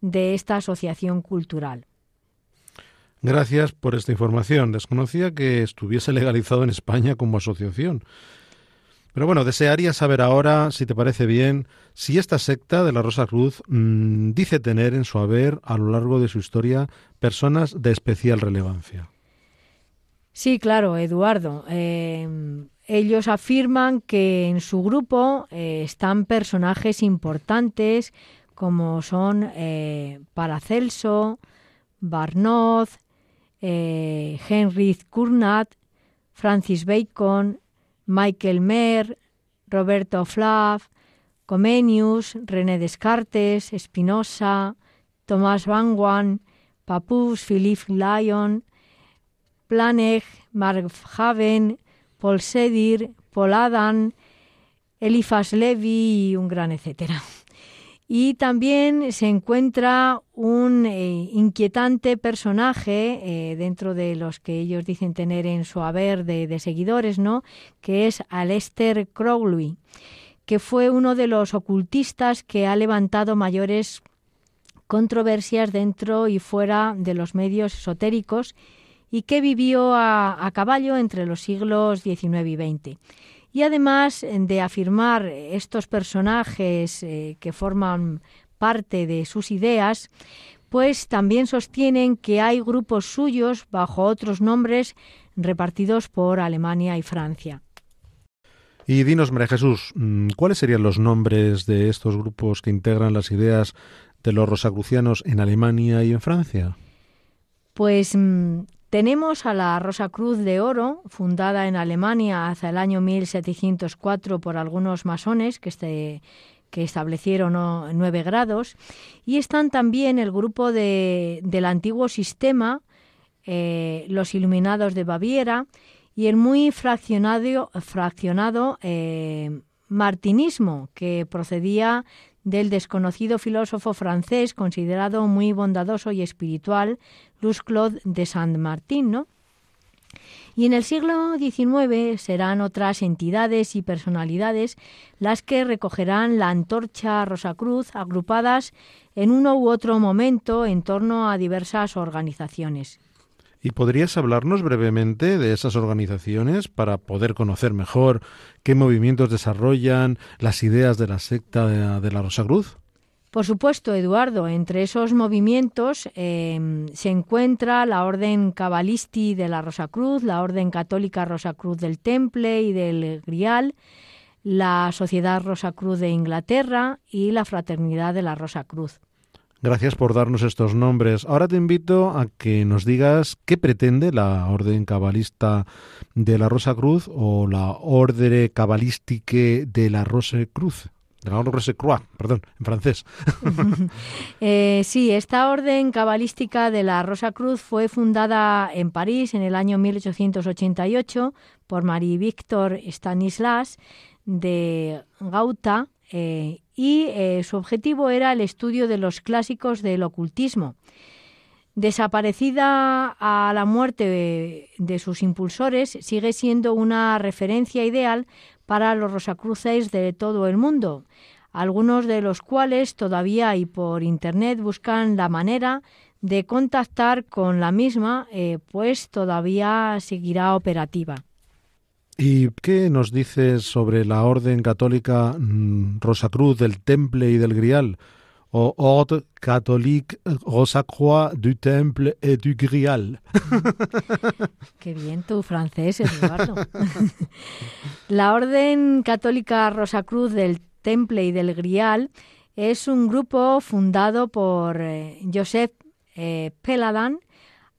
de esta asociación cultural. Gracias por esta información. Desconocía que estuviese legalizado en España como asociación. Pero bueno, desearía saber ahora, si te parece bien, si esta secta de la Rosa Cruz mm, dice tener en su haber, a lo largo de su historia, personas de especial relevancia. Sí, claro, Eduardo. Eh, ellos afirman que en su grupo eh, están personajes importantes como son eh, Paracelso, Barnoz, Henry Kurnat, Francis Bacon, Michael Mer, Roberto Flav, Comenius, René Descartes, Spinoza, Thomas Van Papus, Philippe Lyon, Planech, Mark Haven, Paul Sedir, Paul Adam, Eliphas Levi y un gran etcétera. Y también se encuentra un eh, inquietante personaje eh, dentro de los que ellos dicen tener en su haber de, seguidores, ¿no? Que es Aleister Crowley, que fue uno de los ocultistas que ha levantado mayores controversias dentro y fuera de los medios esotéricos y que vivió a, caballo entre los siglos XIX y XX. Y además de afirmar estos personajes eh, que forman parte de sus ideas, pues también sostienen que hay grupos suyos bajo otros nombres repartidos por Alemania y Francia. Y dinos, María Jesús, mm, ¿cuáles serían los nombres de estos grupos que integran las ideas de los rosacrucianos en Alemania y en Francia? Pues mm, tenemos a la Rosa Cruz de Oro, fundada en Alemania hacia el año 1704 por algunos masones que, establecieron nueve grados, y están también el grupo de, del antiguo sistema, eh, los Iluminados de Baviera, y el muy fraccionado, fraccionado eh, martinismo, que procedía del desconocido filósofo francés considerado muy bondadoso y espiritual, Luz Claude de Saint-Martin, ¿no? Y en el siglo XIX serán otras entidades y personalidades las que recogerán la antorcha Rosacruz agrupadas en uno u otro momento en torno a diversas organizaciones. ¿Y podrías hablarnos brevemente de esas organizaciones para poder conocer mejor qué movimientos desarrollan las ideas de la secta de, la Rosa Cruz? Por supuesto, Eduardo, entre esos movimientos em, se encuentra la Orden Cabalisti de la Rosa Cruz, la Orden Católica Rosa Cruz del Temple y del Grial, la Sociedad Rosa Cruz de Inglaterra y la Fraternidad de la Rosa Cruz. Gracias por darnos estos nombres. Ahora te invito a que nos digas qué pretende la Orden Cabalista de la Rosa Cruz o la Ordre Cabalístique de la Rosa Cruz. De la Rose Croix, perdón, en francés. eh, sí, esta orden cabalística de la Rosa Cruz fue fundada en París en el año 1888 por Marie Victor Stanislas de Gauta eh, y eh, su objetivo era el estudio de los clásicos del ocultismo. Desaparecida a la muerte de, sus impulsores, sigue siendo una referencia ideal para los rosacruces de todo el mundo, algunos de los cuales todavía y por Internet buscan la manera de contactar con la misma, eh, pues todavía seguirá operativa. ¿Y qué nos dices sobre la Orden Católica mm, Rosacruz del Temple y del Grial? O Ordre Catholique Rosacroix du Temple et du Grial. Qué bien tu francés, Eduardo. la Orden Católica Rosacruz del Temple y del Grial es un grupo fundado por eh, Joseph eh, Peladan,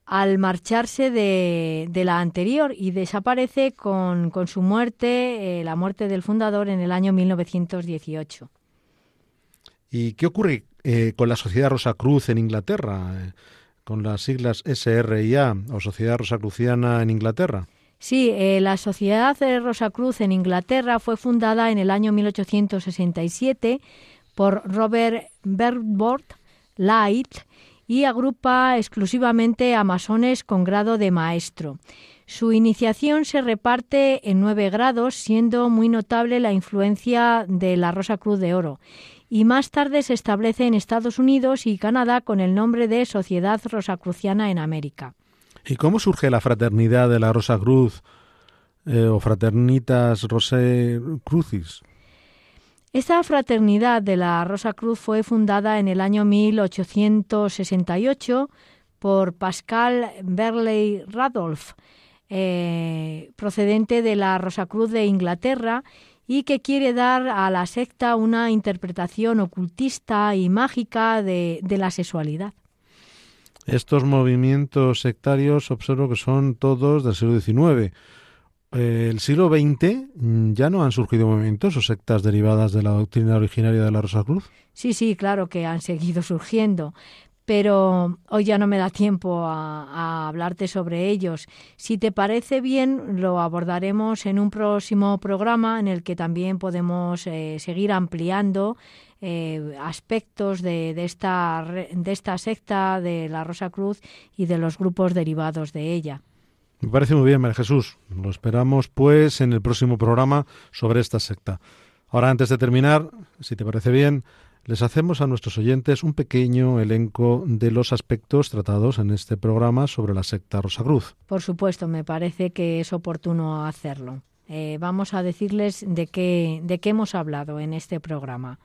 al marcharse de, la anterior y desaparece con, su muerte, eh, la muerte del fundador en el año 1918. ¿Y qué ocurre eh, con la Sociedad Rosacruz en Inglaterra, eh, con las siglas SRIA o Sociedad Rosacruciana en Inglaterra? Sí, la Sociedad Rosacruz en Inglaterra fue fundada en el año 1867 por Robert Berbord Light y agrupa exclusivamente a masones con grado de maestro. Su iniciación se reparte en nueve grados, siendo muy notable la influencia de la Rosa Cruz de Oro, y más tarde se establece en Estados Unidos y Canadá con el nombre de Sociedad Rosacruciana en América. ¿Y cómo surge la fraternidad de la Rosa Cruz eh, o Fraternitas Rosé Crucis? Esta fraternidad de la Rosa Cruz fue fundada en el año 1868 por Pascal Berley Radolf, eh, procedente de la Rosa Cruz de Inglaterra y que quiere dar a la secta una interpretación ocultista y mágica de, la sexualidad. Estos movimientos sectarios observo que son todos del siglo XIX el siglo XX mm, ya no han surgido movimientos o sectas derivadas de la doctrina originaria de la Rosa Cruz. Sí, sí, claro que han seguido surgiendo, pero hoy ya no me da tiempo a, hablarte sobre ellos. Si te parece bien, lo abordaremos en un próximo programa en el que también podemos eh, seguir ampliando eh, aspectos de, de, esta, de esta secta de la Rosa Cruz y de los grupos derivados de ella. Me parece muy bien, María Jesús. Lo esperamos, pues, en el próximo programa sobre esta secta. Ahora, antes de terminar, si te parece bien, les hacemos a nuestros oyentes un pequeño elenco de los aspectos tratados en este programa sobre la secta Rosacruz. Por supuesto, me parece que es oportuno hacerlo. Eh, vamos a decirles de qué, de qué hemos hablado en este programa.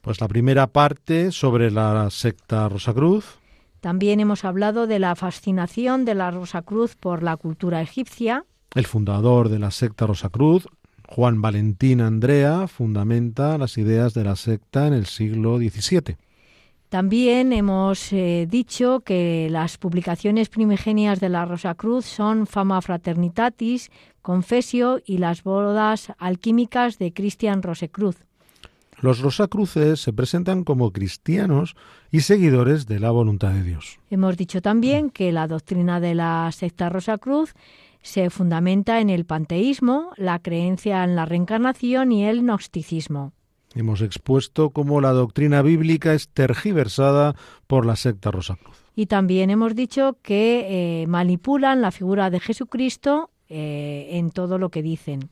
Pues la primera parte sobre la secta Rosacruz. También hemos hablado de la fascinación de la Rosacruz por la cultura egipcia. El fundador de la secta Rosacruz, Juan Valentín Andrea, fundamenta las ideas de la secta en el siglo XVII. También hemos eh, dicho que las publicaciones primigenias de la Rosacruz son Fama Fraternitatis, Confesio y las bodas alquímicas de Cristian Rosecruz. Los Rosacruces se presentan como cristianos y seguidores de la voluntad de Dios. Hemos dicho también que la doctrina de la secta Rosacruz se fundamenta en el panteísmo, la creencia en la reencarnación y el gnosticismo. Hemos expuesto cómo la doctrina bíblica es tergiversada por la secta Rosacruz. Y también hemos dicho que eh, manipulan la figura de Jesucristo eh, en todo lo que dicen.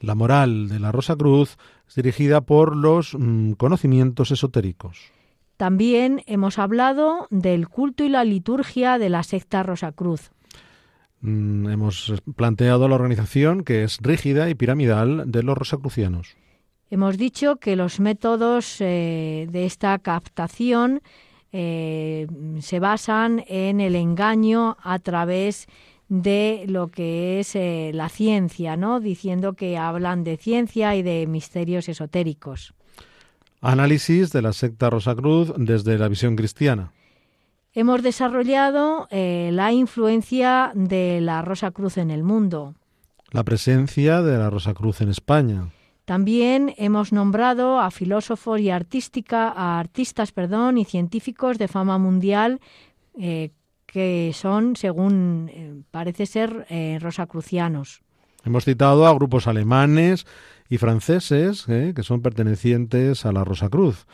La moral de la Rosa Cruz es dirigida por los mm, conocimientos esotéricos. También hemos hablado del culto y la liturgia de la secta Rosacruz. Mm, hemos planteado la organización que es rígida y piramidal de los rosacrucianos. Hemos dicho que los métodos eh, de esta captación eh, se basan en el engaño a través de lo que es eh, la ciencia, ¿no? Diciendo que hablan de ciencia y de misterios esotéricos. Análisis de la secta Rosacruz desde la visión cristiana. Hemos desarrollado la influencia de la Rosa Cruz en el mundo. La presencia de la Rosa Cruz en España. También hemos nombrado a filósofos y artística, a artistas perdón, y científicos de fama mundial eh, que son, según eh, parece ser, eh, rosacrucianos. Hemos citado a grupos alemanes y franceses que son pertenecientes a la Rosacruz.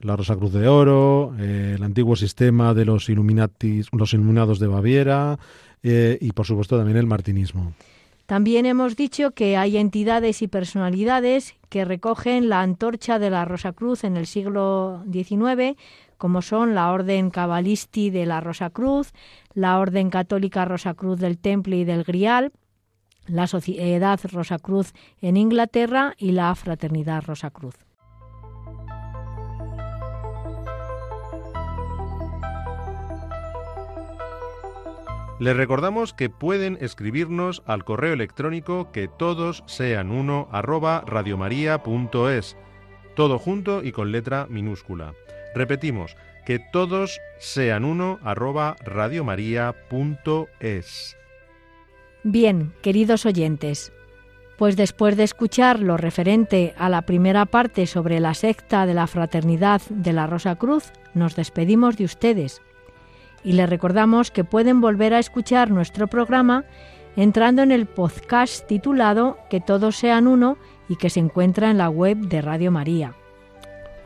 La Rosacruz de Oro, el antiguo sistema de los, Illuminatis, los Iluminados de Baviera y, por supuesto, también el martinismo. También hemos dicho que hay entidades y personalidades que recogen la antorcha de la Rosa Cruz en el siglo XIX, como son la Orden Cabalisti de la Rosa Cruz, la Orden Católica Rosa Cruz del Temple y del Grial, la Sociedad Rosa Cruz en Inglaterra y la Fraternidad Rosa Cruz. Les recordamos que pueden escribirnos al correo electrónico que todos sean uno arroba todo junto y con letra minúscula. Repetimos, que todos sean uno arroba radiomaria.es. Bien, queridos oyentes, pues después de escuchar lo referente a la primera parte sobre la secta de la Fraternidad de la Rosa Cruz, nos despedimos de ustedes y les recordamos que pueden volver a escuchar nuestro programa entrando en el podcast titulado Que todos sean uno y que se encuentra en la web de Radio María.